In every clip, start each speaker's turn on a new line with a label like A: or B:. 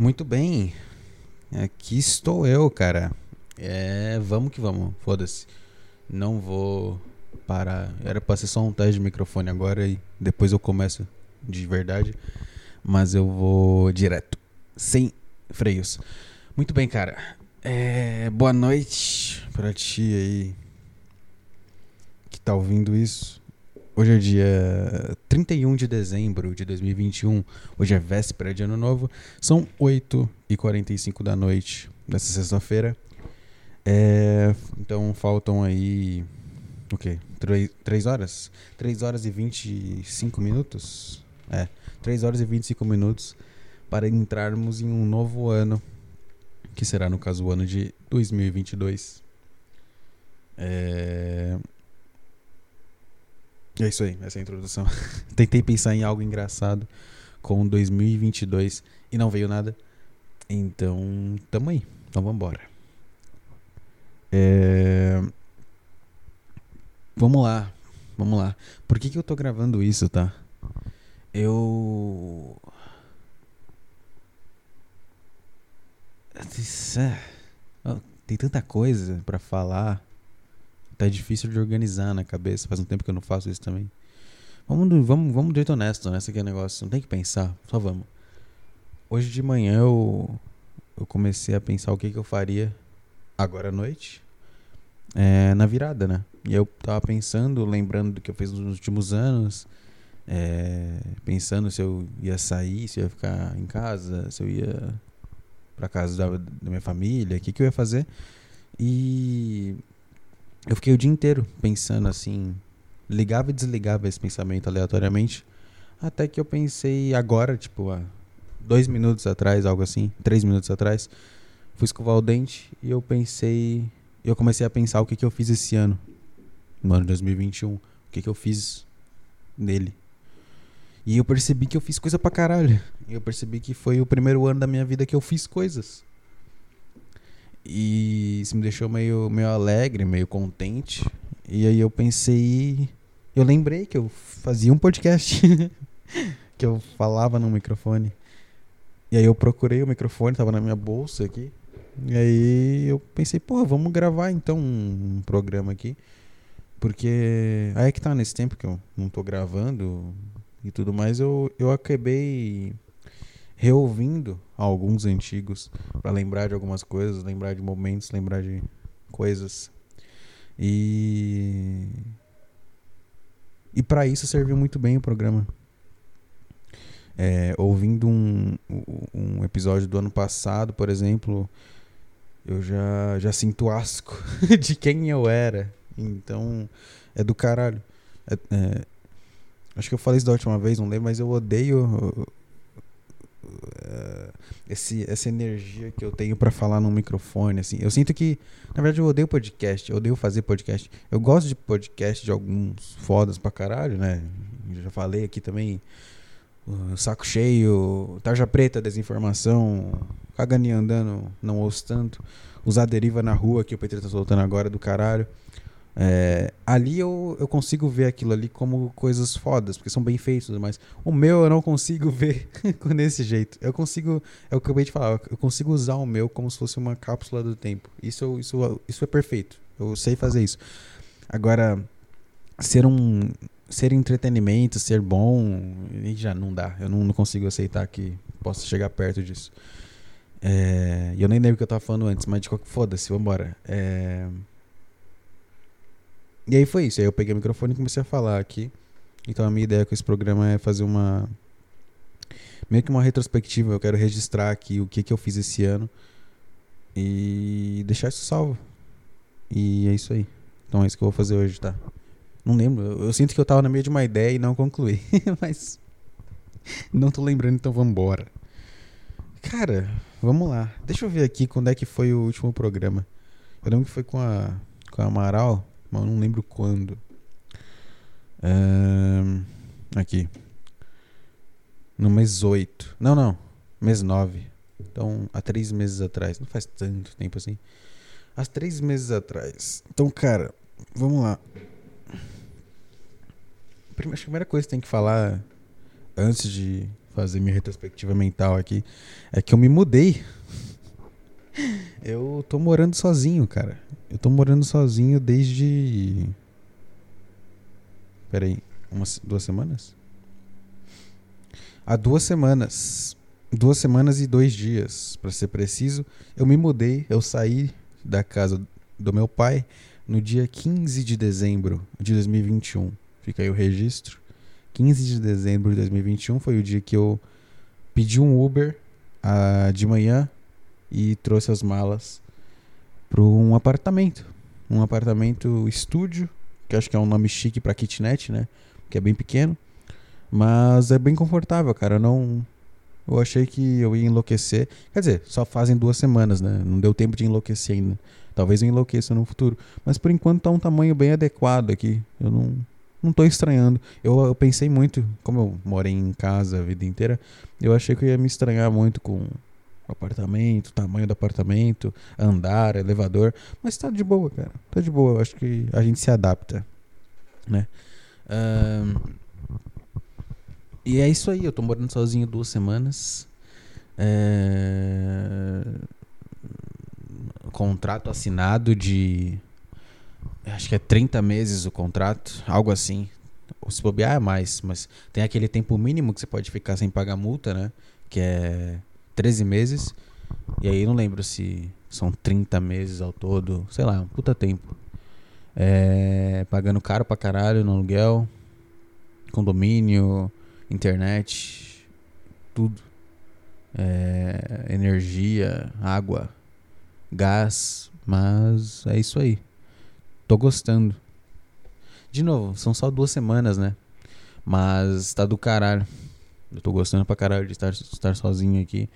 A: Muito bem. Aqui estou eu, cara. É, vamos que vamos. Foda-se. Não vou parar. Era pra ser só um teste de microfone agora e depois eu começo de verdade. Mas eu vou direto. Sem freios. Muito bem, cara. É, boa noite pra ti aí que tá ouvindo isso. Hoje é dia 31 de dezembro de 2021. Hoje é véspera de ano novo. São 8h45 da noite dessa sexta-feira. É, então faltam aí. O quê? 3 horas? 3 horas e 25 minutos? É, 3 horas e 25 minutos para entrarmos em um novo ano, que será no caso o ano de 2022. É, é isso aí, essa é a introdução. Tentei pensar em algo engraçado com 2022 e não veio nada. Então, tamo aí. Então vambora. É... Vamos lá. Vamos lá. Por que, que eu tô gravando isso, tá? Eu. Tem tanta coisa para falar tá difícil de organizar na cabeça. Faz um tempo que eu não faço isso também. Vamos, vamos, vamos de jeito honesto, né? Esse aqui é negócio. Não tem que pensar, só vamos. Hoje de manhã eu, eu comecei a pensar o que, que eu faria agora à noite. É, na virada, né? E eu tava pensando, lembrando do que eu fiz nos últimos anos. É, pensando se eu ia sair, se eu ia ficar em casa, se eu ia para casa da, da minha família, o que, que eu ia fazer. E eu fiquei o dia inteiro pensando assim, ligava e desligava esse pensamento aleatoriamente, até que eu pensei agora, tipo, há dois minutos atrás, algo assim, três minutos atrás, fui escovar o dente e eu pensei, eu comecei a pensar o que, que eu fiz esse ano, no ano de 2021, o que, que eu fiz nele. E eu percebi que eu fiz coisa pra caralho. Eu percebi que foi o primeiro ano da minha vida que eu fiz coisas. E isso me deixou meio, meio alegre, meio contente. E aí eu pensei. Eu lembrei que eu fazia um podcast. que eu falava no microfone. E aí eu procurei o microfone, tava na minha bolsa aqui. E aí eu pensei, pô, vamos gravar então um programa aqui. Porque aí é que tá nesse tempo que eu não tô gravando e tudo mais, eu, eu acabei reouvindo alguns antigos para lembrar de algumas coisas, lembrar de momentos, lembrar de coisas. E e para isso serviu muito bem o programa. É, ouvindo um, um episódio do ano passado, por exemplo, eu já, já sinto asco de quem eu era. Então, é do caralho. É, é, acho que eu falei isso da última vez, não lembro, mas eu odeio uh, esse, essa energia que eu tenho para falar no microfone, assim. Eu sinto que, na verdade, eu odeio podcast, eu odeio fazer podcast. Eu gosto de podcast de alguns fodas pra caralho, né? Eu já falei aqui também. Uh, saco cheio, tarja preta, desinformação, caganinha andando, não ouço tanto. Usar deriva na rua que o Petri tá soltando agora do caralho. É, ali eu, eu consigo ver aquilo ali como coisas fodas, porque são bem feitos, mas o meu eu não consigo ver desse jeito. Eu consigo, é o que eu acabei de falar, eu consigo usar o meu como se fosse uma cápsula do tempo. Isso, isso, isso é perfeito. Eu sei fazer isso. Agora, ser um ser entretenimento, ser bom, já não dá. Eu não, não consigo aceitar que possa chegar perto disso. É, eu nem lembro o que eu tava falando antes, mas de qualquer foda-se, vambora. É, e aí foi isso. Aí eu peguei o microfone e comecei a falar aqui. Então a minha ideia com esse programa é fazer uma. meio que uma retrospectiva. Eu quero registrar aqui o que, que eu fiz esse ano e deixar isso salvo. E é isso aí. Então é isso que eu vou fazer hoje, tá? Não lembro. Eu, eu sinto que eu tava no meio de uma ideia e não concluí. Mas. Não tô lembrando, então vambora. Cara, vamos lá. Deixa eu ver aqui quando é que foi o último programa. Eu lembro que foi com a, com a Amaral mas eu não lembro quando. Aqui. No mês 8. Não, não. Mês 9. Então, há três meses atrás. Não faz tanto tempo assim. Há três meses atrás. Então, cara, vamos lá. Que a primeira coisa que tem que falar antes de fazer minha retrospectiva mental aqui, é que eu me mudei. Eu tô morando sozinho, cara. Eu tô morando sozinho desde. Peraí, umas duas semanas? Há duas semanas. Duas semanas e dois dias, para ser preciso. Eu me mudei, eu saí da casa do meu pai no dia 15 de dezembro de 2021. Fica aí o registro. 15 de dezembro de 2021 foi o dia que eu pedi um Uber uh, de manhã e trouxe as malas para um apartamento. Um apartamento estúdio, que acho que é um nome chique para kitnet, né? Que é bem pequeno. Mas é bem confortável, cara. Eu não. Eu achei que eu ia enlouquecer. Quer dizer, só fazem duas semanas, né? Não deu tempo de enlouquecer ainda. Talvez eu enlouqueça no futuro. Mas por enquanto tá um tamanho bem adequado aqui. Eu não, não tô estranhando. Eu, eu pensei muito, como eu morei em casa a vida inteira, eu achei que eu ia me estranhar muito com apartamento, tamanho do apartamento, andar, elevador. Mas tá de boa, cara. Tá de boa. Acho que a gente se adapta, né? E é isso aí. Eu tô morando sozinho duas semanas. É... Contrato assinado de acho que é 30 meses o contrato, algo assim. Ou se bobear é mais, mas tem aquele tempo mínimo que você pode ficar sem pagar multa, né? Que é 13 meses. E aí não lembro se são 30 meses ao todo, sei lá, um puta tempo. É, pagando caro pra caralho no aluguel, condomínio, internet, tudo. É, energia, água, gás, mas é isso aí. Tô gostando. De novo, são só duas semanas, né? Mas tá do caralho. Eu tô gostando pra caralho de estar, estar sozinho aqui.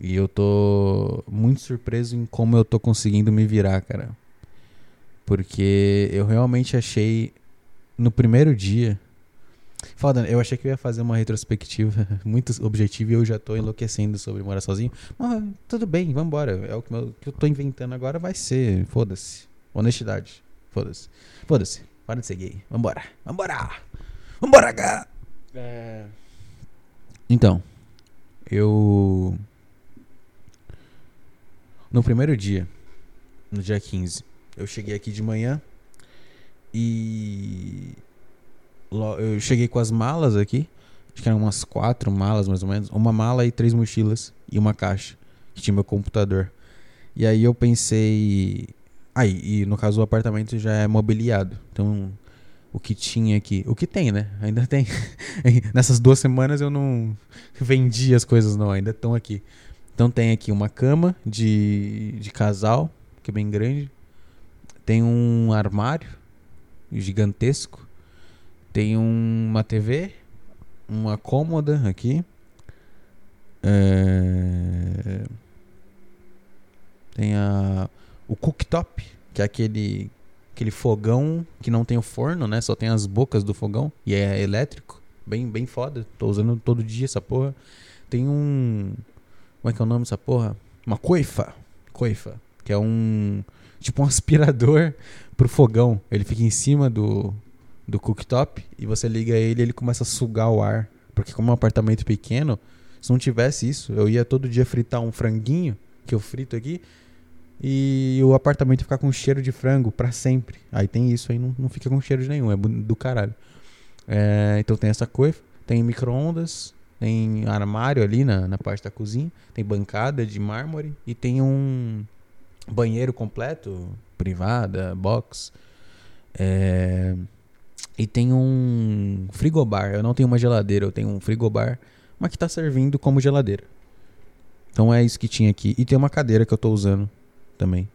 A: E eu tô muito surpreso em como eu tô conseguindo me virar, cara. Porque eu realmente achei no primeiro dia. Foda, eu achei que eu ia fazer uma retrospectiva muito objetiva e eu já tô enlouquecendo sobre morar sozinho. Mas tudo bem, vambora. É o que eu, que eu tô inventando agora, vai ser. Foda-se. Honestidade. Foda-se. Foda-se. Para de ser gay. Vambora. Vambora. Vambora, cá. É... Então, eu. No primeiro dia, no dia 15, eu cheguei aqui de manhã e. Eu cheguei com as malas aqui. Acho que eram umas quatro malas mais ou menos. Uma mala e três mochilas e uma caixa que tinha meu computador. E aí eu pensei, Aí, ah, e no caso o apartamento já é mobiliado. Então, o que tinha aqui. O que tem, né? Ainda tem. Nessas duas semanas eu não vendi as coisas, não. Ainda estão aqui. Então, tem aqui uma cama de, de casal, que é bem grande. Tem um armário gigantesco. Tem um, uma TV. Uma cômoda aqui. É... Tem a o cooktop, que é aquele aquele fogão que não tem o forno, né? Só tem as bocas do fogão e é elétrico. Bem, bem foda. Tô usando todo dia essa porra. Tem um. Como é que é o nome dessa porra? Uma coifa. Coifa. Que é um. Tipo um aspirador pro fogão. Ele fica em cima do, do cooktop e você liga ele ele começa a sugar o ar. Porque, como é um apartamento pequeno, se não tivesse isso, eu ia todo dia fritar um franguinho que eu frito aqui e o apartamento ficar com cheiro de frango para sempre. Aí tem isso aí, não, não fica com cheiro de nenhum, é do caralho. É, então tem essa coisa, tem micro-ondas, tem armário ali na, na parte da cozinha, tem bancada de mármore e tem um banheiro completo, privada, box. É, e tem um frigobar. Eu não tenho uma geladeira, eu tenho um frigobar, mas que está servindo como geladeira. Então é isso que tinha aqui. E tem uma cadeira que eu estou usando também.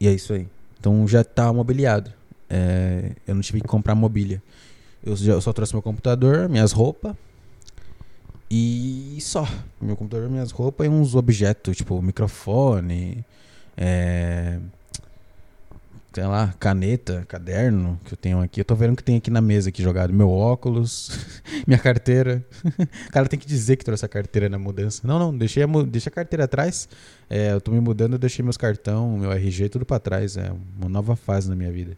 A: E é isso aí. Então já tá mobiliado. É, eu não tive que comprar mobília. Eu, já, eu só trouxe meu computador, minhas roupas. E só. Meu computador, minhas roupas e uns objetos, tipo microfone. É, sei lá, caneta, caderno que eu tenho aqui. Eu tô vendo que tem aqui na mesa aqui jogado. Meu óculos, minha carteira. o cara tem que dizer que trouxe a carteira na mudança. Não, não, deixei a, deixei a carteira atrás. É, eu tô me mudando, eu deixei meus cartão, meu RG, tudo para trás. É uma nova fase na minha vida.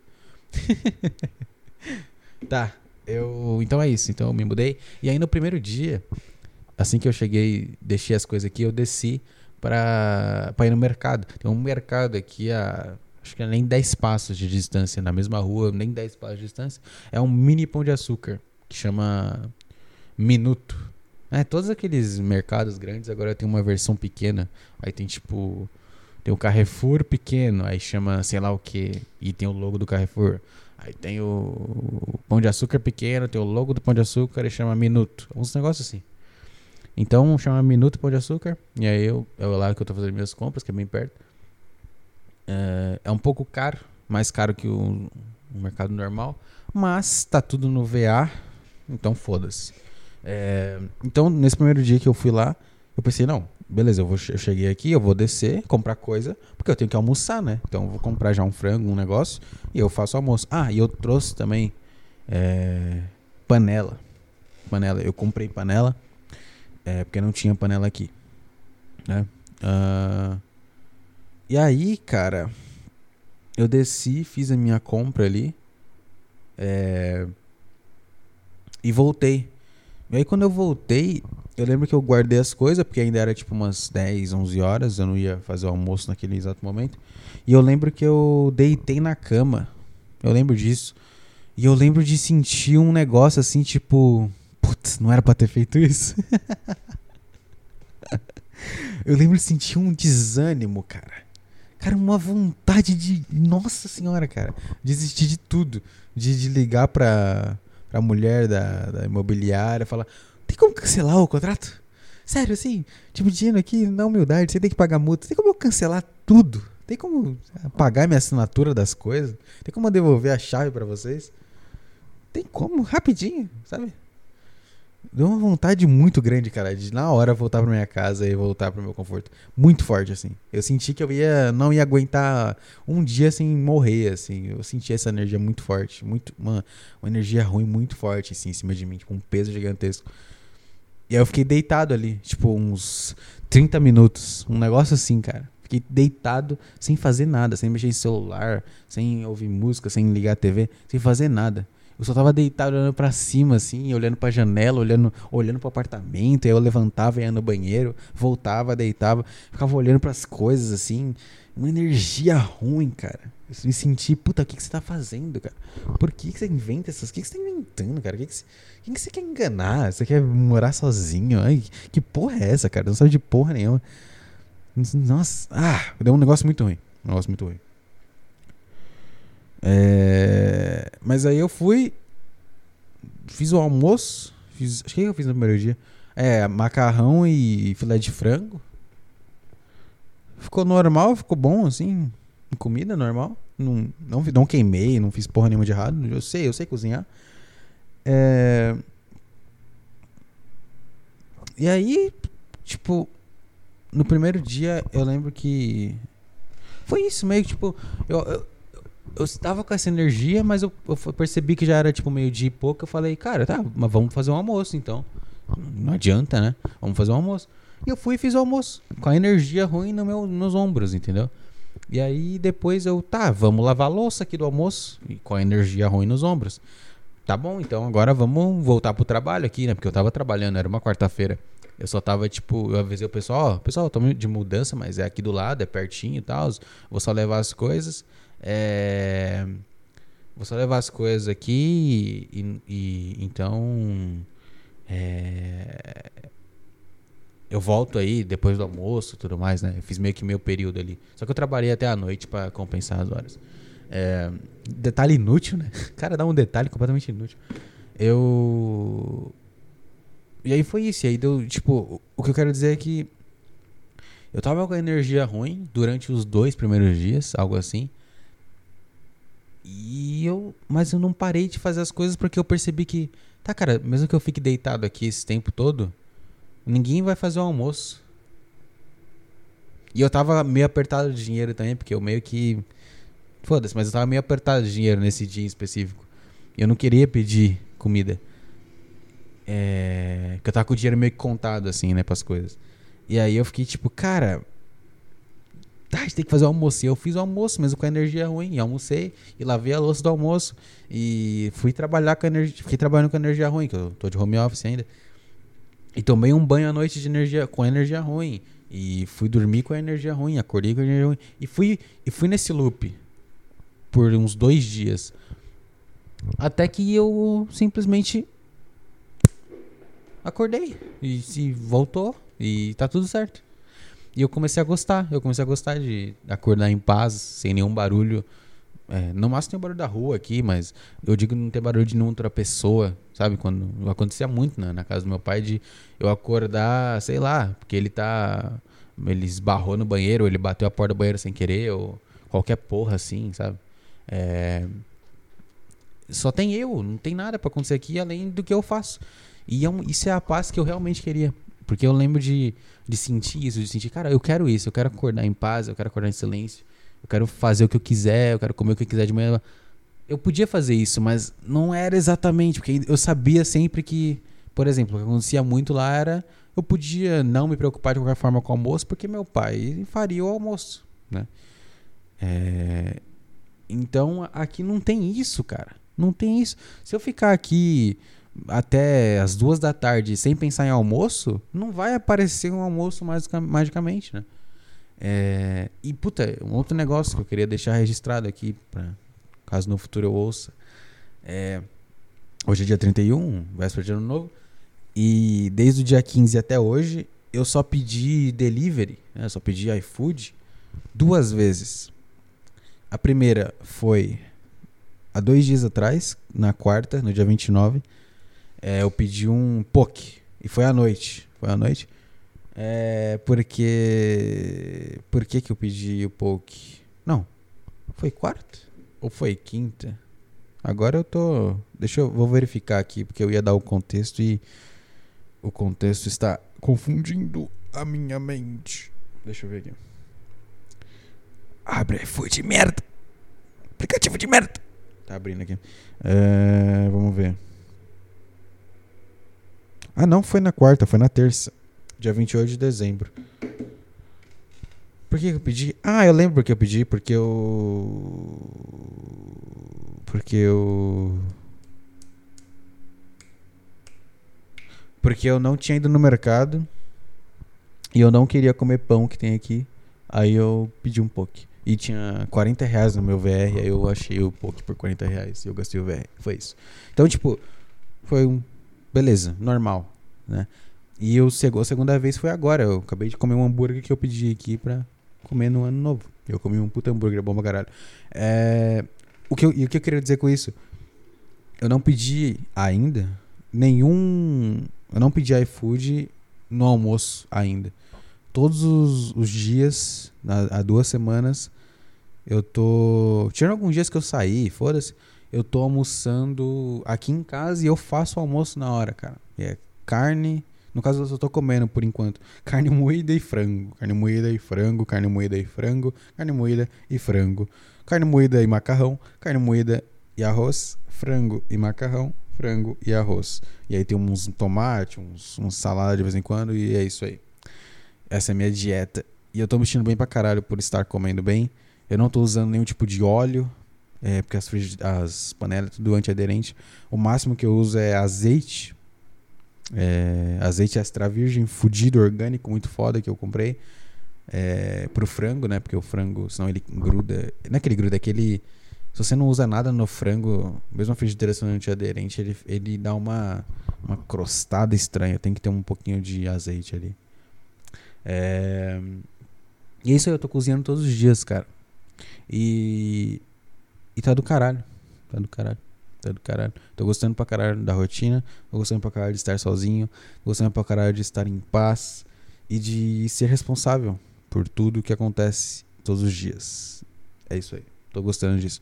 A: tá. eu. Então é isso. Então eu me mudei. E aí no primeiro dia, assim que eu cheguei, deixei as coisas aqui, eu desci pra ir no mercado. Tem um mercado aqui a. Acho que é nem 10 passos de distância, na mesma rua, nem 10 passos de distância. É um mini pão de açúcar, que chama Minuto. É, todos aqueles mercados grandes agora tem uma versão pequena. Aí tem tipo. Tem o Carrefour pequeno, aí chama sei lá o que, e tem o logo do Carrefour. Aí tem o Pão de Açúcar pequeno, tem o logo do Pão de Açúcar e chama Minuto. Uns negócios assim. Então chama Minuto Pão de Açúcar. E aí eu, é lá que eu tô fazendo minhas compras, que é bem perto. É, é um pouco caro, mais caro que o, o, mercado normal. Mas tá tudo no VA, então foda-se. É, então, nesse primeiro dia que eu fui lá, eu pensei, não, beleza, eu, vou, eu cheguei aqui, eu vou descer, comprar coisa, porque eu tenho que almoçar, né? Então eu vou comprar já um frango, um negócio, e eu faço almoço. Ah, e eu trouxe também é, panela. Panela, eu comprei panela, é, porque não tinha panela aqui. Né? Uh, e aí, cara, eu desci, fiz a minha compra ali. É, e voltei. E aí quando eu voltei, eu lembro que eu guardei as coisas, porque ainda era tipo umas 10, 11 horas, eu não ia fazer o almoço naquele exato momento. E eu lembro que eu deitei na cama. Eu lembro disso. E eu lembro de sentir um negócio assim, tipo, putz, não era para ter feito isso. eu lembro de sentir um desânimo, cara. Cara, uma vontade de, nossa senhora, cara, desistir de tudo, de, de ligar pra pra mulher da, da imobiliária, falar: tem como cancelar o contrato? Sério, assim, tipo, dinheiro aqui, na humildade, você tem que pagar multa. Tem como eu cancelar tudo? Tem como pagar minha assinatura das coisas? Tem como eu devolver a chave para vocês? Tem como, rapidinho, sabe? Deu uma vontade muito grande, cara, de na hora voltar pra minha casa e voltar pro meu conforto. Muito forte, assim. Eu senti que eu ia, não ia aguentar um dia sem morrer, assim. Eu senti essa energia muito forte. Muito, uma, uma energia ruim muito forte, assim, em cima de mim, tipo, um peso gigantesco. E aí eu fiquei deitado ali, tipo, uns 30 minutos. Um negócio assim, cara. Fiquei deitado, sem fazer nada, sem mexer em celular, sem ouvir música, sem ligar a TV, sem fazer nada. Eu só tava deitado olhando para cima, assim, olhando pra janela, olhando, olhando pro apartamento. Aí eu levantava, ia no banheiro, voltava, deitava, ficava olhando para as coisas, assim. Uma energia ruim, cara. Eu me senti, puta, o que, que você tá fazendo, cara? Por que, que você inventa essas? O que, que você tá inventando, cara? O que, que, você, quem que você quer enganar? Você quer morar sozinho? Ai, que porra é essa, cara? Não sabe de porra nenhuma. Nossa, ah, deu um negócio muito ruim. Um negócio muito ruim. É, mas aí eu fui, fiz o almoço, fiz, acho que eu fiz no primeiro dia. É, macarrão e filé de frango. Ficou normal, ficou bom assim, comida normal. Não, não, não queimei, não fiz porra nenhuma de errado. Eu sei, eu sei cozinhar. É... E aí, tipo, no primeiro dia eu lembro que foi isso meio que tipo, eu, eu eu estava com essa energia, mas eu, eu, percebi que já era tipo meio dia e pouco. Eu falei, cara, tá, mas vamos fazer um almoço então. Não adianta, né? Vamos fazer um almoço. E eu fui e fiz o almoço, com a energia ruim no meu, nos ombros, entendeu? E aí depois eu, tá, vamos lavar a louça aqui do almoço, e com a energia ruim nos ombros. Tá bom, então agora vamos voltar pro trabalho aqui, né? Porque eu tava trabalhando, era uma quarta-feira. Eu só tava, tipo, eu avisei o pessoal, ó, pessoal, eu tô de mudança, mas é aqui do lado, é pertinho e tal. Vou só levar as coisas. É, vou só levar as coisas aqui e, e então é, eu volto aí depois do almoço tudo mais, né? Eu fiz meio que meu período ali. Só que eu trabalhei até a noite para compensar as horas. É, detalhe inútil, né? Cara, dá um detalhe completamente inútil. Eu. E aí foi isso. E aí deu. Tipo, o que eu quero dizer é que. Eu tava com a energia ruim durante os dois primeiros dias, algo assim. E eu. Mas eu não parei de fazer as coisas porque eu percebi que. Tá, cara, mesmo que eu fique deitado aqui esse tempo todo, ninguém vai fazer o almoço. E eu tava meio apertado de dinheiro também, porque eu meio que. Foda-se, mas eu tava meio apertado de dinheiro nesse dia em específico. Eu não queria pedir comida. É. Que eu tava com o dinheiro meio que contado, assim, né, pras coisas. E aí eu fiquei tipo, cara. Tá, a gente tem que fazer o almoço. E eu fiz o almoço, mesmo com a energia ruim. E almocei e lavei a louça do almoço. E fui trabalhar com a energia. Fiquei trabalhando com energia ruim, que eu tô de home office ainda. E tomei um banho à noite de energia, com energia ruim. E fui dormir com a energia ruim, acordei com a energia ruim. E fui, e fui nesse loop por uns dois dias. Até que eu simplesmente acordei. E se voltou. E tá tudo certo. E eu comecei a gostar. Eu comecei a gostar de acordar em paz, sem nenhum barulho. É, no máximo tem o barulho da rua aqui, mas eu digo não ter barulho de nenhuma outra pessoa, sabe? Quando acontecia muito né, na casa do meu pai de eu acordar, sei lá, porque ele tá. Ele esbarrou no banheiro, ele bateu a porta do banheiro sem querer, ou qualquer porra assim, sabe? É, só tem eu, não tem nada para acontecer aqui além do que eu faço. E é um, isso é a paz que eu realmente queria. Porque eu lembro de, de sentir isso, de sentir, cara, eu quero isso, eu quero acordar em paz, eu quero acordar em silêncio. Eu quero fazer o que eu quiser, eu quero comer o que eu quiser de manhã. Eu podia fazer isso, mas não era exatamente, porque eu sabia sempre que, por exemplo, o que acontecia muito lá era eu podia não me preocupar de qualquer forma com o almoço, porque meu pai faria o almoço, né? É... Então aqui não tem isso, cara. Não tem isso. Se eu ficar aqui até as duas da tarde sem pensar em almoço, não vai aparecer um almoço magicamente, né? É, e, puta, um outro negócio que eu queria deixar registrado aqui, pra, caso no futuro eu ouça. É, hoje é dia 31, véspera de ano novo. E desde o dia 15 até hoje, eu só pedi delivery, né, só pedi iFood duas vezes. A primeira foi há dois dias atrás, na quarta, no dia 29. É, eu pedi um poke. E foi à noite. Foi à noite. É porque. Por que, que eu pedi o poke? Não. Foi quarta? Ou foi quinta? Agora eu tô. Deixa eu. Vou verificar aqui, porque eu ia dar o contexto e. O contexto está confundindo a minha mente. Deixa eu ver aqui. Abre iFood de merda! Aplicativo de merda! Tá abrindo aqui. É, vamos ver. Ah, não foi na quarta, foi na terça. Dia 28 de dezembro. Por que eu pedi? Ah, eu lembro porque eu pedi, porque eu. Porque eu. Porque eu não tinha ido no mercado e eu não queria comer pão que tem aqui. Aí eu pedi um poke. E tinha 40 reais no meu VR, aí eu achei o poke por 40 reais e eu gastei o VR. Foi isso. Então, tipo, foi um. Beleza, normal, né? E eu, a segunda vez foi agora. Eu acabei de comer um hambúrguer que eu pedi aqui pra comer no ano novo. Eu comi um puta hambúrguer bom pra caralho. É, o que eu, e o que eu queria dizer com isso? Eu não pedi ainda nenhum. Eu não pedi iFood no almoço ainda. Todos os, os dias, há duas semanas, eu tô. Tirando alguns dias que eu saí, foda-se. Eu tô almoçando aqui em casa e eu faço o almoço na hora, cara. É carne, no caso, eu só tô comendo por enquanto carne moída e frango. Carne moída e frango, carne moída e frango, carne moída e frango. Carne moída e macarrão, carne moída e arroz, frango e macarrão, frango e arroz. E aí tem uns tomate, uns, uns salada de vez em quando e é isso aí. Essa é a minha dieta. E eu tô mexendo bem pra caralho por estar comendo bem. Eu não tô usando nenhum tipo de óleo, é, porque as, as panelas tudo antiaderente. O máximo que eu uso é azeite é, azeite extra virgem, fudido, orgânico, muito foda que eu comprei. É, pro frango, né? Porque o frango, senão ele gruda. Não é que ele gruda, é que ele. Se você não usa nada no frango, mesmo a frigideira sendo antiaderente, ele, ele dá uma, uma crostada estranha. Tem que ter um pouquinho de azeite ali. É, e é isso aí, eu tô cozinhando todos os dias, cara. E. E tá do caralho. Tá do caralho. Tá do caralho. Tô gostando pra caralho da rotina. Tô gostando pra caralho de estar sozinho. Tô gostando pra caralho de estar em paz. E de ser responsável por tudo que acontece todos os dias. É isso aí. Tô gostando disso.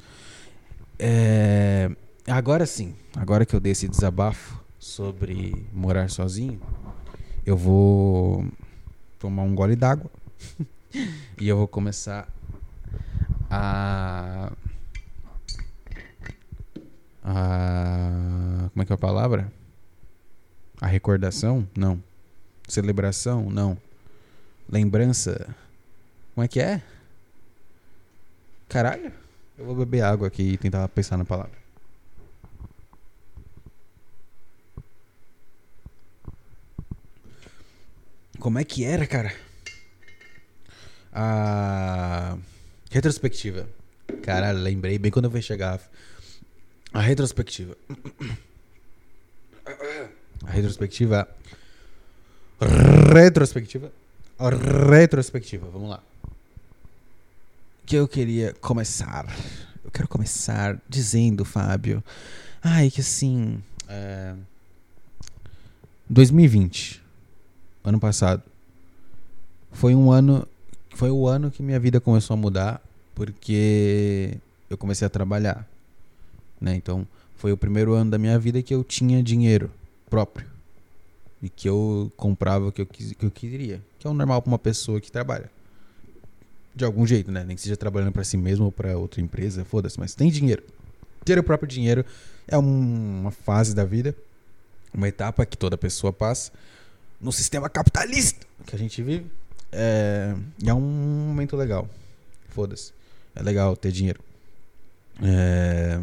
A: É... Agora sim. Agora que eu dei esse desabafo sobre morar sozinho, eu vou tomar um gole d'água. e eu vou começar a a. Como é que é a palavra? A recordação? Não. Celebração? Não. Lembrança? Como é que é? Caralho. Eu vou beber água aqui e tentar pensar na palavra. Como é que era, cara? A retrospectiva. Caralho, lembrei bem quando eu fui chegar. A retrospectiva. A retrospectiva. Retrospectiva. Retrospectiva, vamos lá. Que eu queria começar. Eu quero começar dizendo, Fábio. Ai, que assim. É... 2020. Ano passado. Foi um ano. Foi o ano que minha vida começou a mudar. Porque eu comecei a trabalhar. Né? Então, foi o primeiro ano da minha vida que eu tinha dinheiro próprio. E que eu comprava o que eu, quis, que eu queria. Que é o normal para uma pessoa que trabalha. De algum jeito, né? Nem que seja trabalhando para si mesmo ou para outra empresa, foda-se, mas tem dinheiro. Ter o próprio dinheiro é um, uma fase da vida, uma etapa que toda pessoa passa no sistema capitalista que a gente vive. É, é um momento legal. Foda-se. É legal ter dinheiro. É,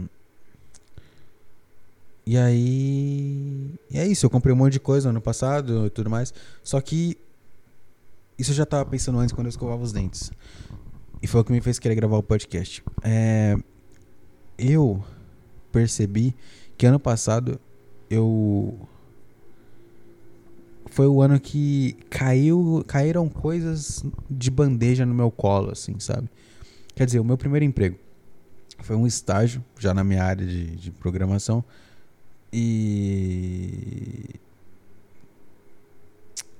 A: e aí. E é isso, eu comprei um monte de coisa no ano passado e tudo mais. Só que. Isso eu já tava pensando antes quando eu escovava os dentes. E foi o que me fez querer gravar o podcast. É, eu percebi que ano passado eu. Foi o ano que caiu, caíram coisas de bandeja no meu colo, assim, sabe? Quer dizer, o meu primeiro emprego foi um estágio, já na minha área de, de programação e.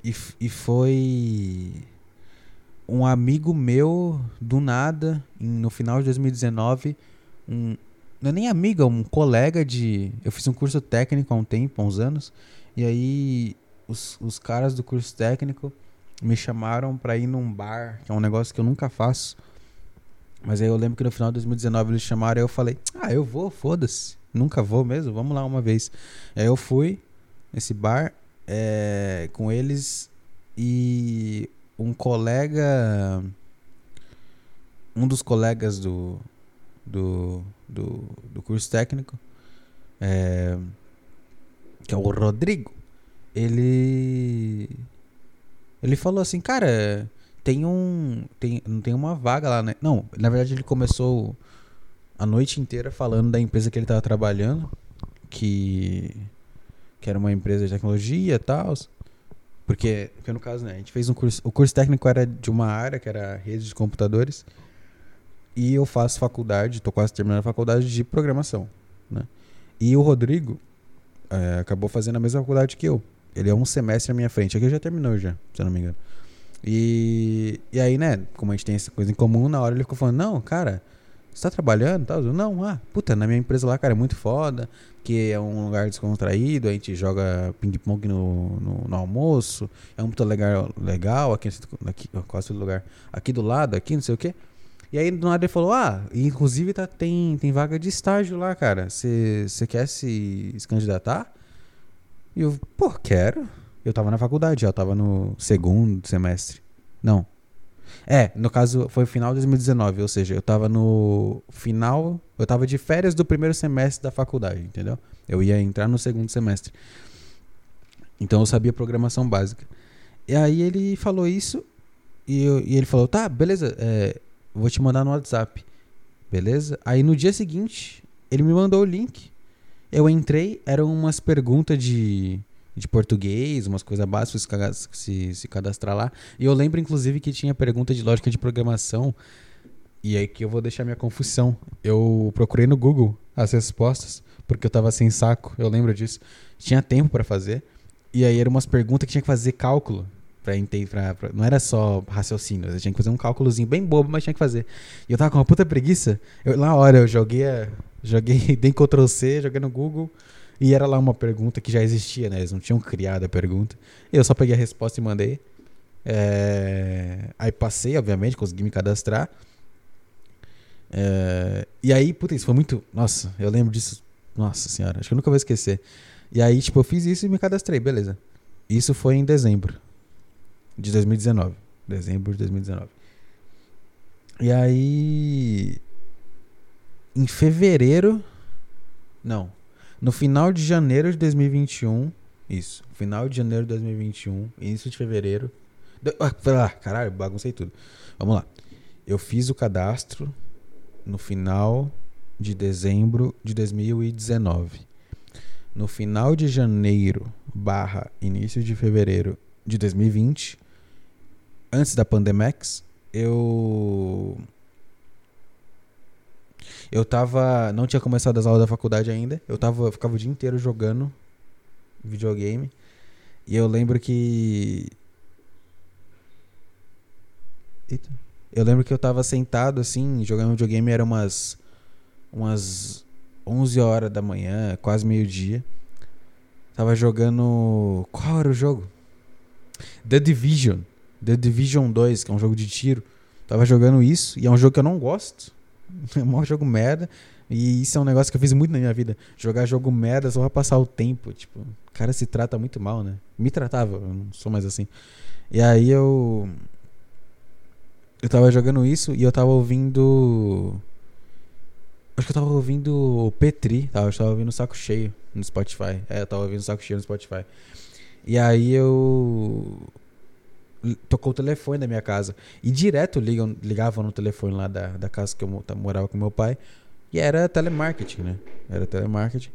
A: E, e foi um amigo meu, do nada, no final de 2019, um, não é nem amigo, é um colega de. Eu fiz um curso técnico há um tempo, há uns anos, e aí os, os caras do curso técnico me chamaram para ir num bar, que é um negócio que eu nunca faço. Mas aí eu lembro que no final de 2019 eles chamaram e eu falei: Ah, eu vou, foda-se. Nunca vou mesmo, vamos lá uma vez. Aí eu fui nesse bar é, com eles e um colega. Um dos colegas do, do, do, do curso técnico, é, que é o Rodrigo, ele. Ele falou assim, cara, tem um. Tem, não tem uma vaga lá, né? Não, na verdade ele começou a noite inteira falando da empresa que ele estava trabalhando, que, que era uma empresa de tecnologia e tal. Porque, porque, no caso, né, a gente fez um curso. O curso técnico era de uma área, que era rede de computadores. E eu faço faculdade, estou quase terminando a faculdade de programação. Né? E o Rodrigo é, acabou fazendo a mesma faculdade que eu. Ele é um semestre à minha frente. Aqui já terminou já, se eu não me engano. E, e aí, né, como a gente tem essa coisa em comum, na hora ele ficou falando, não, cara, você tá trabalhando tal? não, ah, puta, na minha empresa lá, cara, é muito foda, que é um lugar descontraído, a gente joga ping-pong no, no, no, almoço, é um puta legal, legal aqui, aqui, quase todo lugar, aqui do lado, aqui, não sei o quê. E aí do nada ele falou, ah, inclusive tá, tem, tem vaga de estágio lá, cara, você quer se, se candidatar? E eu, pô, quero. Eu tava na faculdade, já tava no segundo semestre. Não, é, no caso foi final de 2019, ou seja, eu tava no final, eu tava de férias do primeiro semestre da faculdade, entendeu? Eu ia entrar no segundo semestre. Então eu sabia programação básica. E aí ele falou isso e, eu, e ele falou, tá, beleza, é, vou te mandar no WhatsApp. Beleza? Aí no dia seguinte, ele me mandou o link. Eu entrei, eram umas perguntas de de português, umas coisas básicas, se, se cadastrar lá. E eu lembro, inclusive, que tinha pergunta de lógica de programação. E aí que eu vou deixar minha confusão. Eu procurei no Google as respostas, porque eu tava sem saco, eu lembro disso. Tinha tempo para fazer. E aí eram umas perguntas que tinha que fazer cálculo. Pra pra, pra, não era só raciocínio, eu tinha que fazer um cálculozinho bem bobo, mas tinha que fazer. E eu tava com uma puta preguiça. Eu, na hora eu joguei, joguei, dei Ctrl C, joguei no Google, e era lá uma pergunta que já existia, né? Eles não tinham criado a pergunta. Eu só peguei a resposta e mandei. É... Aí passei, obviamente, consegui me cadastrar. É... E aí, puta, isso foi muito. Nossa, eu lembro disso. Nossa senhora, acho que eu nunca vou esquecer. E aí, tipo, eu fiz isso e me cadastrei, beleza. Isso foi em dezembro de 2019. Dezembro de 2019. E aí. em fevereiro. Não. No final de janeiro de 2021. Isso. Final de janeiro de 2021. Início de fevereiro. Ah, caralho, baguncei tudo. Vamos lá. Eu fiz o cadastro no final de dezembro de 2019. No final de janeiro barra início de fevereiro de 2020, antes da Pandemex, eu eu tava. Não tinha começado as aulas da faculdade ainda. Eu tava. Eu ficava o dia inteiro jogando videogame. E eu lembro que. Eita. Eu lembro que eu tava sentado assim, jogando videogame, era umas. umas 11 horas da manhã, quase meio-dia. Tava jogando. Qual era o jogo? The Division. The Division 2, que é um jogo de tiro. Tava jogando isso, e é um jogo que eu não gosto. É um jogo merda. E isso é um negócio que eu fiz muito na minha vida. Jogar jogo merda só pra passar o tempo. Tipo, o cara se trata muito mal, né? Me tratava, eu não sou mais assim. E aí eu. Eu tava jogando isso e eu tava ouvindo. Acho que eu tava ouvindo o Petri, tava, eu tava ouvindo o Saco Cheio no Spotify. É, eu tava ouvindo o Saco Cheio no Spotify. E aí eu tocou o telefone da minha casa. E direto ligam, ligavam no telefone lá da, da casa que eu morava com meu pai. E era telemarketing, né? Era telemarketing.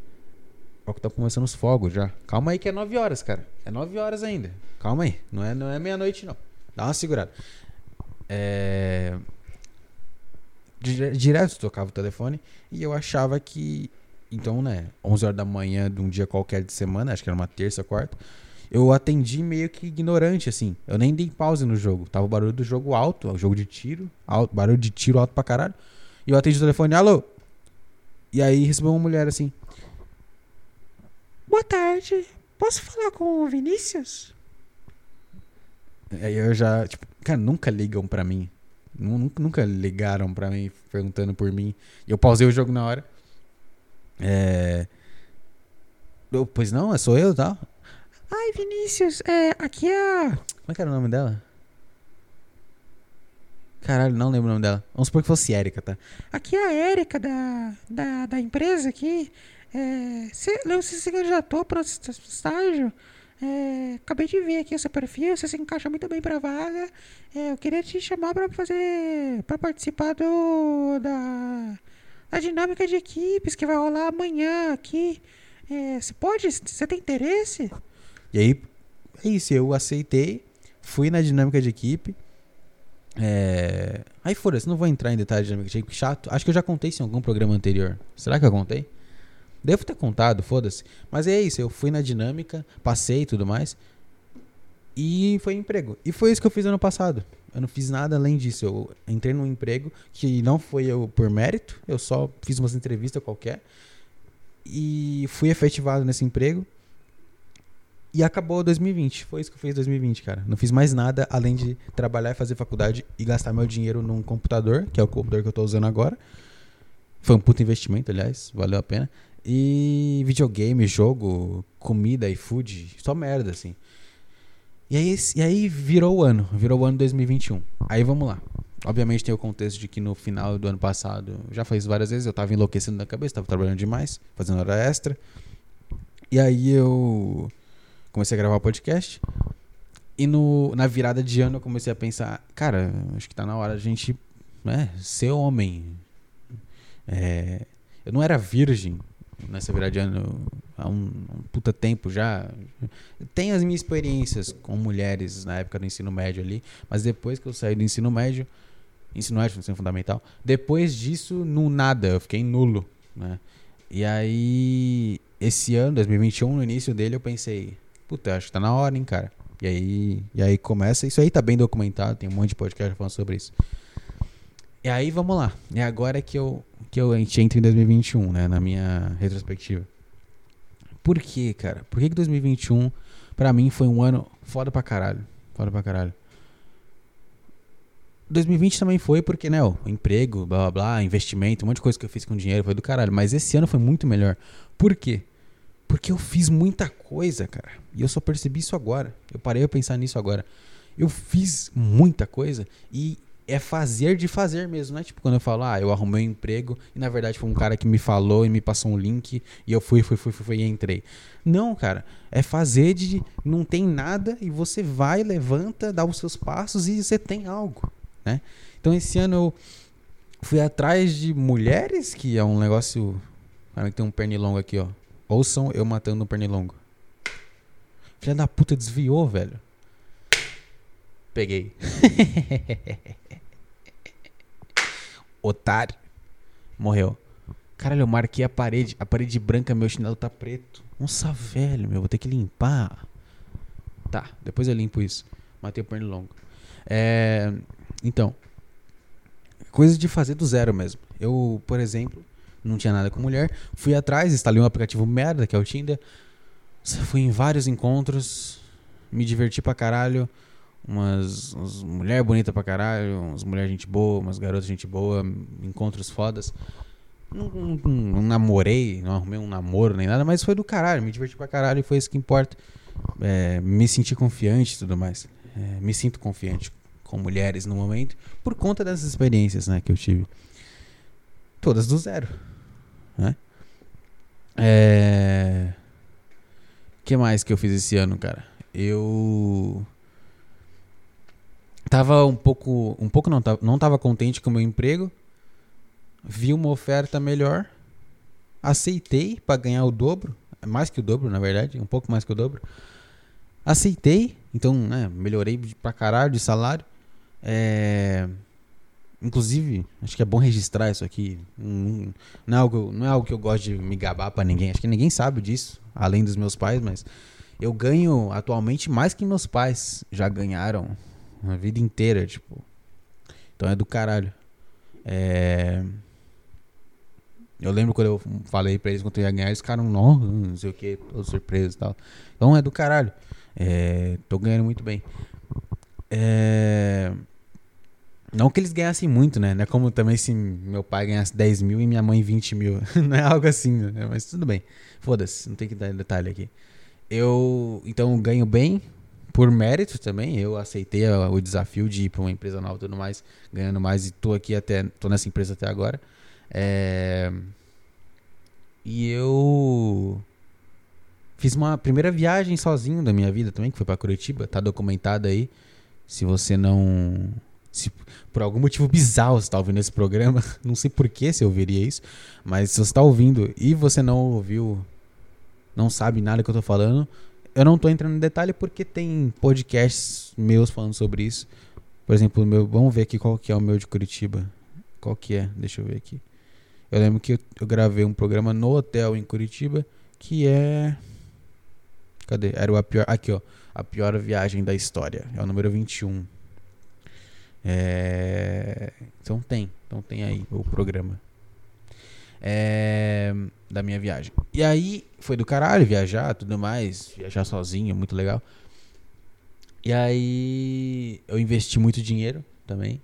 A: Ó que tá começando os fogos já. Calma aí que é 9 horas, cara. É 9 horas ainda. Calma aí. Não é, não é meia-noite, não. Dá uma segurada. É... Direto tocava o telefone e eu achava que. Então, né? 11 horas da manhã de um dia qualquer de semana, acho que era uma terça, quarta eu atendi meio que ignorante, assim. Eu nem dei pause no jogo. Tava o barulho do jogo alto, o jogo de tiro, alto, barulho de tiro alto pra caralho. E eu atendi o telefone, alô? E aí recebeu uma mulher assim. Boa tarde. Posso falar com o Vinícius? Aí eu já, tipo, cara, nunca ligam pra mim. Nunca, nunca ligaram pra mim perguntando por mim. Eu pausei o jogo na hora. É. Eu, pois não, é sou eu, tá? Ai, Vinícius, é, aqui é a. Como é que era o nome dela? Caralho, não lembro o nome dela. Vamos supor que fosse Érica, tá? Aqui é a Érica da, da, da empresa aqui. É, você, você se candidatou para o estágio? É, acabei de ver aqui o seu perfil, você se encaixa muito bem para a vaga. É, eu queria te chamar para fazer, para participar do da, da dinâmica de equipes que vai rolar amanhã aqui. É, você pode? Você tem interesse? E aí, é isso, eu aceitei, fui na dinâmica de equipe. É... Aí foda-se, não vou entrar em detalhes de dinâmica de equipe, chato. Acho que eu já contei isso em algum programa anterior. Será que eu contei? Devo ter contado, foda-se. Mas é isso, eu fui na dinâmica, passei e tudo mais. E foi emprego. E foi isso que eu fiz ano passado. Eu não fiz nada além disso. Eu entrei num emprego que não foi eu por mérito, eu só fiz umas entrevistas qualquer. E fui efetivado nesse emprego. E acabou 2020. Foi isso que eu fiz em 2020, cara. Não fiz mais nada além de trabalhar fazer faculdade e gastar meu dinheiro num computador, que é o computador que eu tô usando agora. Foi um puto investimento, aliás, valeu a pena. E videogame, jogo, comida e food, só merda, assim. E aí, e aí virou o ano, virou o ano 2021. Aí vamos lá. Obviamente tem o contexto de que no final do ano passado, já faz várias vezes, eu tava enlouquecendo na cabeça, tava trabalhando demais, fazendo hora extra. E aí eu comecei a gravar o podcast. E no, na virada de ano eu comecei a pensar, cara, acho que tá na hora a gente né, ser homem. É, eu não era virgem nessa virada de ano há um, um, puta tempo já. Tenho as minhas experiências com mulheres na época do ensino médio ali, mas depois que eu saí do ensino médio, ensino médio, ensino fundamental, depois disso, no nada, eu fiquei nulo, né? E aí, esse ano, 2021, no início dele, eu pensei, puta, acho que tá na hora, hein, cara. E aí, e aí começa. Isso aí tá bem documentado, tem um monte de podcast falando sobre isso. E aí, vamos lá. É agora que eu, que eu, a gente entra em 2021, né? Na minha retrospectiva. Por quê, cara? Por que, que 2021 pra mim foi um ano foda pra caralho? Foda pra caralho. 2020 também foi porque, né, o emprego, blá blá blá, investimento, um monte de coisa que eu fiz com dinheiro foi do caralho. Mas esse ano foi muito melhor. Por quê? Porque eu fiz muita coisa, cara. E eu só percebi isso agora. Eu parei a pensar nisso agora. Eu fiz muita coisa e é fazer de fazer mesmo, não é tipo quando eu falo, ah, eu arrumei um emprego e na verdade foi um cara que me falou e me passou um link e eu fui, fui, fui, fui, fui e entrei. Não, cara, é fazer de não tem nada e você vai, levanta, dá os seus passos e você tem algo, né? Então esse ano eu fui atrás de mulheres, que é um negócio. Cara, tem um pernilongo aqui, ó. Ouçam eu matando um pernilongo. Filha da puta desviou, velho. Peguei. Otário. Morreu. Caralho, eu marquei a parede. A parede branca, meu chinelo tá preto. Nossa, velho, meu. Vou ter que limpar. Tá, depois eu limpo isso. Matei o pernilongo. É, então. Coisas de fazer do zero mesmo. Eu, por exemplo, não tinha nada com mulher. Fui atrás, instalei um aplicativo merda, que é o Tinder. Fui em vários encontros. Me diverti pra caralho umas, umas mulher bonita pra caralho, umas mulher gente boa, umas garotas gente boa, encontros fodas. Não, não, não, namorei, não arrumei um namoro nem nada, mas foi do caralho, me diverti pra caralho e foi isso que importa. É, me senti confiante e tudo mais. É, me sinto confiante com mulheres no momento por conta dessas experiências né, que eu tive. Todas do zero. Né? É... que mais que eu fiz esse ano, cara? Eu tava um pouco, um pouco não, tava, não tava contente com o meu emprego. Vi uma oferta melhor. Aceitei para ganhar o dobro, mais que o dobro, na verdade, um pouco mais que o dobro. Aceitei, então, né, melhorei pra caralho de salário. É... Inclusive, acho que é bom registrar isso aqui. Não, não, é algo, não é algo que eu gosto de me gabar para ninguém. Acho que ninguém sabe disso, além dos meus pais, mas eu ganho atualmente mais que meus pais já ganharam a vida inteira, tipo. Então é do caralho. É... Eu lembro quando eu falei pra eles quanto eu ia ganhar, eles ficaram, não, não sei o que, todos surpresos e tal. Então é do caralho. É... Tô ganhando muito bem. É... Não que eles ganhassem muito, né? Não é como também se meu pai ganhasse 10 mil e minha mãe 20 mil. não é algo assim, né? Mas tudo bem. Foda-se, não tem que dar detalhe aqui. Eu, então, ganho bem, por mérito também, eu aceitei o desafio de ir para uma empresa nova e tudo mais, ganhando mais e tô aqui até, tô nessa empresa até agora. É... E eu fiz uma primeira viagem sozinho da minha vida também, que foi para Curitiba, tá documentada aí. Se você não se por algum motivo bizarro você está ouvindo esse programa, não sei por que você ouviria isso, mas se você está ouvindo e você não ouviu, não sabe nada que eu tô falando, eu não tô entrando em detalhe porque tem podcasts meus falando sobre isso. Por exemplo, meu, vamos ver aqui qual que é o meu de Curitiba. Qual que é? Deixa eu ver aqui. Eu lembro que eu, eu gravei um programa no hotel em Curitiba que é Cadê? Era o pior, aqui, ó, a pior viagem da história. É o número 21. É, então tem, então tem aí o programa é, da minha viagem. E aí foi do caralho viajar, tudo mais, viajar sozinho, muito legal. E aí eu investi muito dinheiro também.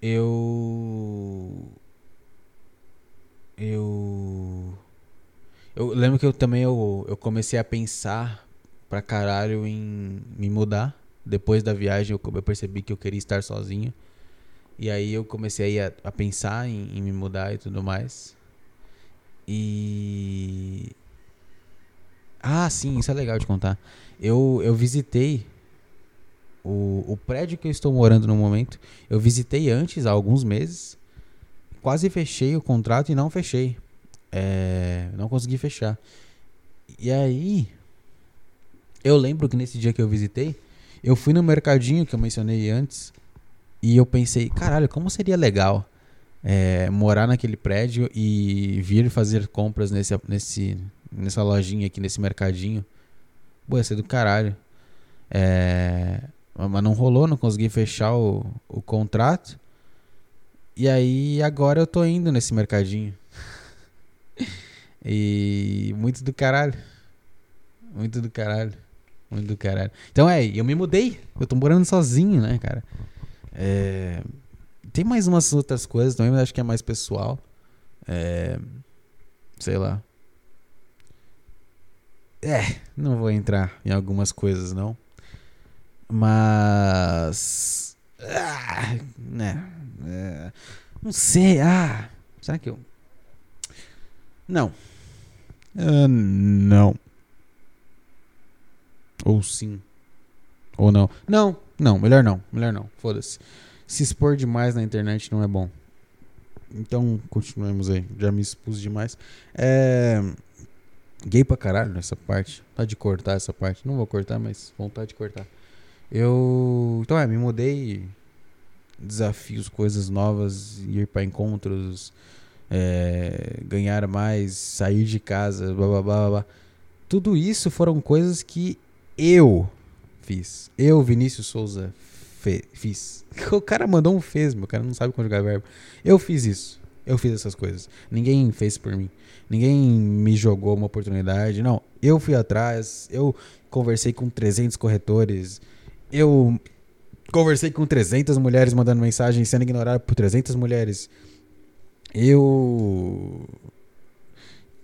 A: Eu eu eu lembro que eu também eu, eu comecei a pensar pra caralho em me mudar. Depois da viagem eu, percebi que eu queria estar sozinho. E aí eu comecei a, a pensar em, em, me mudar e tudo mais. E. Ah, sim, isso é legal de contar. Eu, eu visitei o, o prédio que eu estou morando no momento. Eu visitei antes, há alguns meses. Quase fechei o contrato e não fechei. É, não consegui fechar. E aí. Eu lembro que nesse dia que eu visitei, eu fui no mercadinho que eu mencionei antes. E eu pensei, caralho, como seria legal é, morar naquele prédio e vir fazer compras nesse, nesse, nessa lojinha aqui, nesse mercadinho. Pô, ia ser do caralho. É, mas não rolou, não consegui fechar o, o contrato. E aí agora eu tô indo nesse mercadinho. e muito do caralho. Muito do caralho. Muito do caralho. Então é, eu me mudei. Eu tô morando sozinho, né, cara? É, tem mais umas outras coisas também, mas acho que é mais pessoal. É, sei lá. É, não vou entrar em algumas coisas não. Mas. Ah, né, Não sei. Ah, será que eu. Não. Uh, não. Ou sim. Ou não. Não, não, melhor não. Melhor não. Foda-se. Se expor demais na internet não é bom. Então, continuemos aí. Já me expus demais. É. Gay pra caralho nessa parte. Tá de cortar essa parte. Não vou cortar, mas vontade de cortar. Eu. Então é, me mudei. Desafios, coisas novas, ir para encontros, é, ganhar mais, sair de casa, blá, blá blá blá. Tudo isso foram coisas que eu fiz. Eu, Vinícius Souza, fiz. O cara mandou um fez, meu cara não sabe conjugar verbo. Eu fiz isso. Eu fiz essas coisas. Ninguém fez por mim. Ninguém me jogou uma oportunidade. Não, eu fui atrás. Eu conversei com 300 corretores. Eu conversei com 300 mulheres mandando mensagem sendo ignorado por 300 mulheres. Eu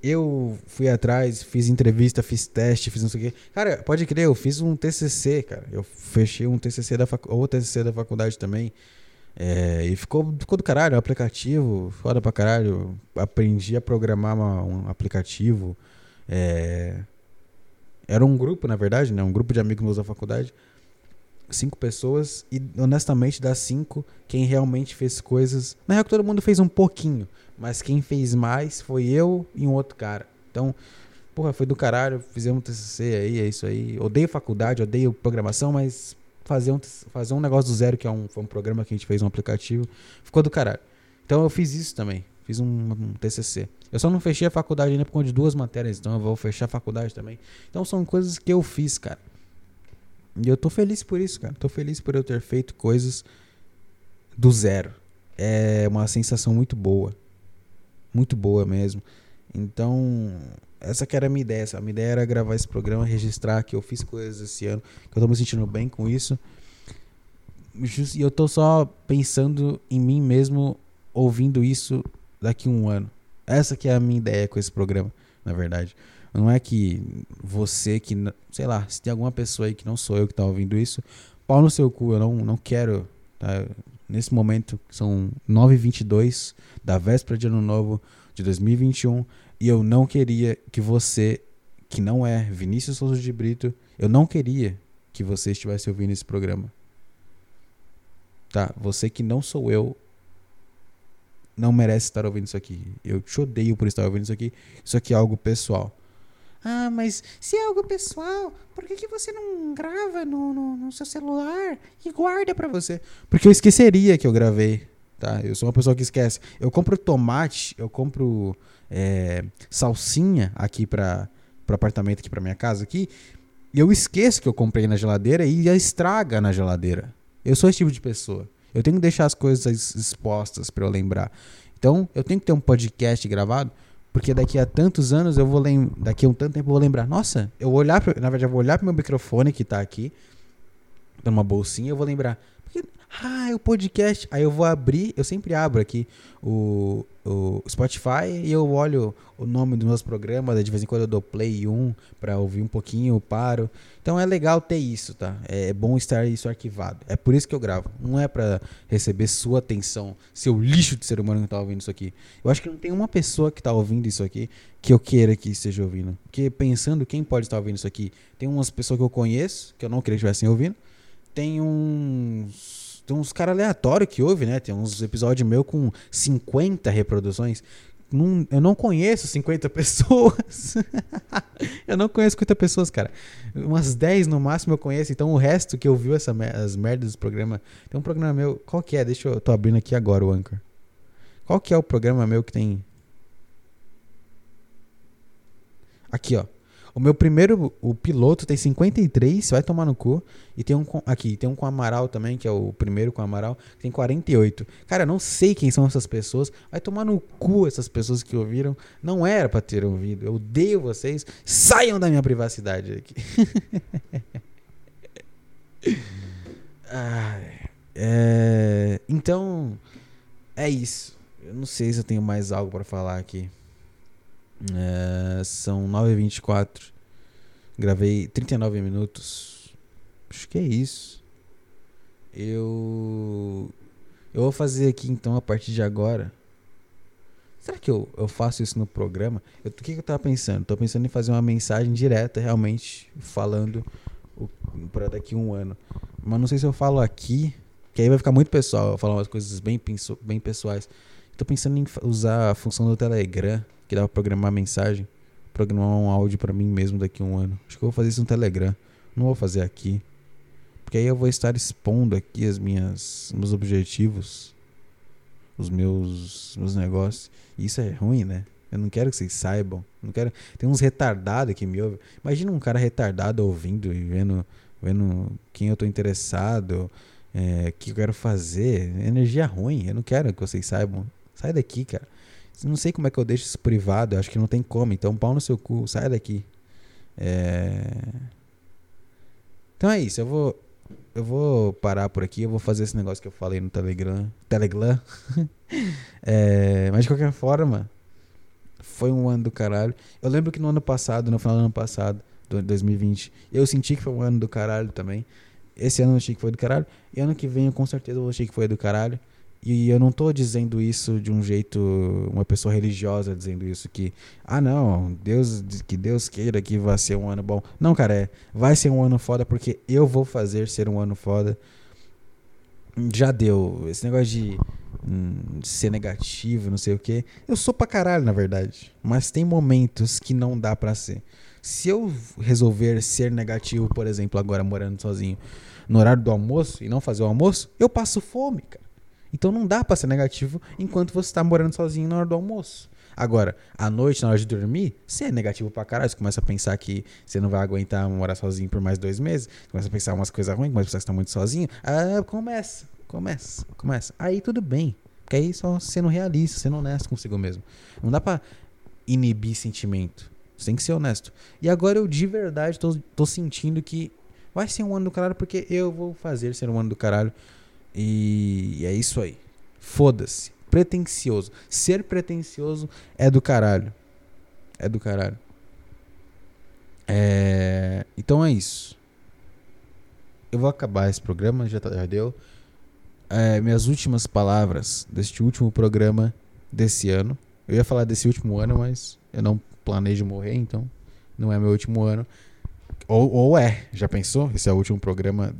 A: eu fui atrás, fiz entrevista, fiz teste, fiz não sei o quê. Cara, pode crer, eu fiz um TCC, cara. Eu fechei um TCC da ou TCC da faculdade também. É, e ficou, ficou do caralho, o aplicativo, foda pra caralho. Aprendi a programar uma, um aplicativo. É, era um grupo, na verdade, né? Um grupo de amigos meus da faculdade. Cinco pessoas. E honestamente, das cinco, quem realmente fez coisas. Na real, todo mundo fez um pouquinho. Mas quem fez mais foi eu e um outro cara. Então, porra, foi do caralho. Fizemos um TCC aí, é isso aí. Odeio faculdade, odeio programação, mas fazer um, fazer um negócio do zero, que é um, foi um programa que a gente fez, um aplicativo, ficou do caralho. Então eu fiz isso também. Fiz um, um TCC. Eu só não fechei a faculdade ainda por conta de duas matérias, então eu vou fechar a faculdade também. Então são coisas que eu fiz, cara. E eu tô feliz por isso, cara. Tô feliz por eu ter feito coisas do zero. É uma sensação muito boa. Muito boa mesmo. Então, essa que era a minha ideia. A minha ideia era gravar esse programa, registrar que eu fiz coisas esse ano, que eu tô me sentindo bem com isso. E eu tô só pensando em mim mesmo ouvindo isso daqui a um ano. Essa que é a minha ideia com esse programa, na verdade. Não é que você que, sei lá, se tem alguma pessoa aí que não sou eu que tá ouvindo isso, pau no seu cu, eu não, não quero, tá? Nesse momento, são 9h22 da véspera de ano novo de 2021, e eu não queria que você, que não é Vinícius Souza de Brito, eu não queria que você estivesse ouvindo esse programa. Tá? Você que não sou eu, não merece estar ouvindo isso aqui. Eu te odeio por estar ouvindo isso aqui. Isso aqui é algo pessoal. Ah, mas se é algo pessoal, por que, que você não grava no, no, no seu celular e guarda para você? Porque eu esqueceria que eu gravei, tá? Eu sou uma pessoa que esquece. Eu compro tomate, eu compro é, salsinha aqui para o apartamento, aqui para minha casa aqui, e eu esqueço que eu comprei na geladeira e já estraga na geladeira. Eu sou esse tipo de pessoa. Eu tenho que deixar as coisas expostas para eu lembrar. Então, eu tenho que ter um podcast gravado porque daqui a tantos anos eu vou lembrar. Daqui a um tanto tempo eu vou lembrar. Nossa, eu vou olhar. Pra, na verdade, eu vou olhar pro meu microfone que tá aqui. Numa bolsinha, eu vou lembrar. Ah, é o podcast. Aí eu vou abrir. Eu sempre abro aqui o, o Spotify e eu olho o nome dos meus programas, de vez em quando eu dou play um para ouvir um pouquinho, eu paro. Então é legal ter isso, tá? É bom estar isso arquivado. É por isso que eu gravo. Não é para receber sua atenção, seu lixo de ser humano que tá ouvindo isso aqui. Eu acho que não tem uma pessoa que tá ouvindo isso aqui que eu queira que esteja ouvindo. Porque pensando quem pode estar ouvindo isso aqui, tem umas pessoas que eu conheço, que eu não queria que estivessem ouvindo. Tem uns tem uns caras aleatórios que ouve, né? Tem uns episódios meu com 50 reproduções. Não, eu não conheço 50 pessoas. eu não conheço 50 pessoas, cara. Umas 10 no máximo eu conheço. Então o resto que ouviu essa, as merdas do programa. Tem um programa meu. Qual que é? Deixa eu. tô abrindo aqui agora o Anchor. Qual que é o programa meu que tem. Aqui, ó. O meu primeiro, o piloto tem 53, vai tomar no cu. E tem um com, aqui, tem um com Amaral também, que é o primeiro com Amaral, que tem 48. Cara, não sei quem são essas pessoas. Vai tomar no cu essas pessoas que ouviram. Não era para ter ouvido. Eu odeio vocês. Saiam da minha privacidade aqui. ah, é, então, é isso. Eu não sei se eu tenho mais algo para falar aqui. É, são 9h24. Gravei 39 minutos. Acho que é isso. Eu Eu vou fazer aqui então a partir de agora. Será que eu, eu faço isso no programa? Eu, o que, que eu tava pensando? Tô pensando em fazer uma mensagem direta, realmente, falando para daqui um ano. Mas não sei se eu falo aqui, que aí vai ficar muito pessoal, eu falar umas coisas bem, bem pessoais. Tô pensando em usar a função do Telegram, que dá pra programar mensagem, programar um áudio para mim mesmo daqui a um ano. Acho que eu vou fazer isso no Telegram. Não vou fazer aqui. Porque aí eu vou estar expondo aqui as minhas meus objetivos, os meus meus negócios. E isso é ruim, né? Eu não quero que vocês saibam. Não quero. Tem uns retardados que me ouvem. Imagina um cara retardado ouvindo e vendo, vendo quem eu tô interessado, o é, que eu quero fazer. Energia ruim. Eu não quero que vocês saibam. Sai daqui, cara. Não sei como é que eu deixo isso privado. Acho que não tem como. Então, pau no seu cu. Sai daqui. É... Então é isso. Eu vou eu vou parar por aqui, eu vou fazer esse negócio que eu falei no Telegram. Telegram. é, mas de qualquer forma, foi um ano do caralho. Eu lembro que no ano passado, no final do ano passado, do 2020, eu senti que foi um ano do caralho também. Esse ano eu achei que foi do caralho. E ano que vem eu com certeza eu achei que foi do caralho. E eu não tô dizendo isso de um jeito, uma pessoa religiosa dizendo isso que, ah não, Deus, que Deus queira que vá ser um ano bom. Não, cara, é, vai ser um ano foda porque eu vou fazer ser um ano foda. Já deu. Esse negócio de hum, ser negativo, não sei o que. Eu sou pra caralho, na verdade. Mas tem momentos que não dá pra ser. Se eu resolver ser negativo, por exemplo, agora morando sozinho, no horário do almoço e não fazer o almoço, eu passo fome, cara. Então não dá pra ser negativo enquanto você tá morando sozinho na hora do almoço. Agora, à noite, na hora de dormir, você é negativo pra caralho. Você começa a pensar que você não vai aguentar morar sozinho por mais dois meses. Começa a pensar umas coisas ruins, começa a pensar que você tá muito sozinho. Ah, começa, começa, começa. Aí tudo bem. Porque aí só sendo realista, sendo honesto consigo mesmo. Não dá pra inibir sentimento. Você tem que ser honesto. E agora eu de verdade tô, tô sentindo que vai ser um ano do caralho porque eu vou fazer ser um ano do caralho. E é isso aí. Foda-se. Pretencioso. Ser pretencioso é do caralho. É do caralho. É... Então é isso. Eu vou acabar esse programa, já, tá, já deu. É, minhas últimas palavras deste último programa desse ano. Eu ia falar desse último ano, mas eu não planejo morrer, então não é meu último ano. Ou, ou é, já pensou? Esse é o último programa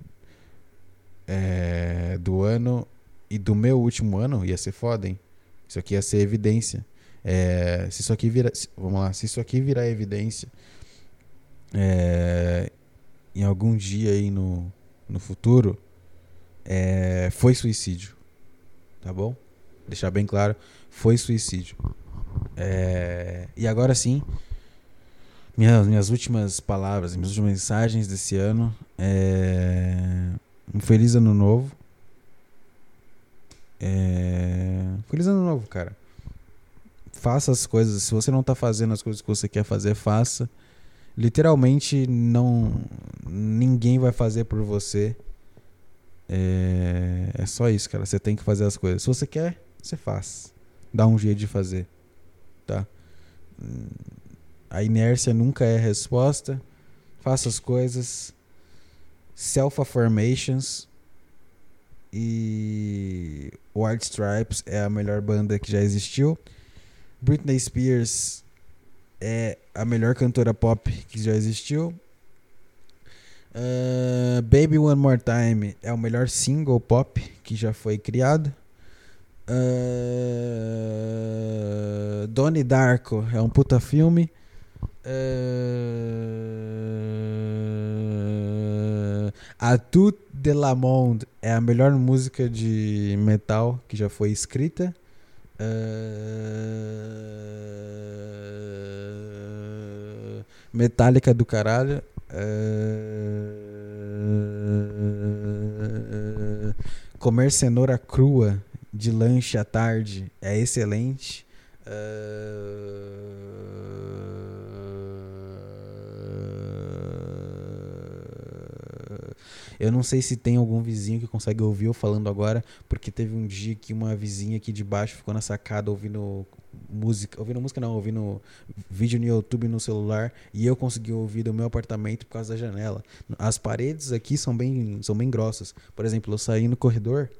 A: é, do ano e do meu último ano ia ser foda, hein? Isso aqui ia ser evidência. É, se isso aqui virar. Vamos lá, se isso aqui virar evidência é, em algum dia aí no, no futuro, é, foi suicídio. Tá bom? Deixar bem claro, foi suicídio. E agora sim, minhas, minhas últimas palavras, minhas últimas mensagens desse ano. É, um feliz ano novo. É... Feliz ano novo, cara. Faça as coisas. Se você não tá fazendo as coisas que você quer fazer, faça. Literalmente, não. Ninguém vai fazer por você. É... é só isso, cara. Você tem que fazer as coisas. Se você quer, você faz. Dá um jeito de fazer. Tá? A inércia nunca é resposta. Faça as coisas Self-Affirmations e White Stripes é a melhor banda que já existiu. Britney Spears é a melhor cantora pop que já existiu. Uh, Baby One More Time é o melhor single pop que já foi criado. Uh, Donnie Darko é um puta filme. Uh, a Tout de la Monde é a melhor música de metal que já foi escrita. Uh, Metálica do caralho. Uh, comer cenoura crua de lanche à tarde é excelente. Uh, Eu não sei se tem algum vizinho que consegue ouvir eu falando agora, porque teve um dia que uma vizinha aqui de baixo ficou na sacada ouvindo música, ouvindo música não, ouvindo vídeo no YouTube no celular e eu consegui ouvir do meu apartamento por causa da janela. As paredes aqui são bem, são bem grossas. Por exemplo, eu saí no corredor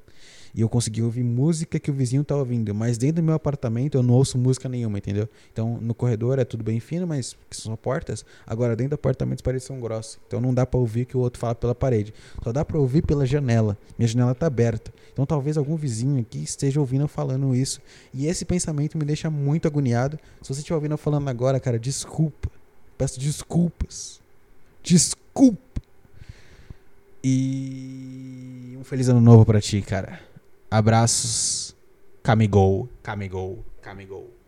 A: E eu consegui ouvir música que o vizinho tá ouvindo. Mas dentro do meu apartamento eu não ouço música nenhuma, entendeu? Então no corredor é tudo bem fino, mas são portas. Agora dentro do apartamento as paredes são grossas. Então não dá para ouvir o que o outro fala pela parede. Só dá para ouvir pela janela. Minha janela tá aberta. Então talvez algum vizinho aqui esteja ouvindo eu falando isso. E esse pensamento me deixa muito agoniado. Se você estiver ouvindo eu falando agora, cara, desculpa. Peço desculpas. Desculpa. E um feliz ano novo para ti, cara. Abraços. Camigol, camigol, camigol.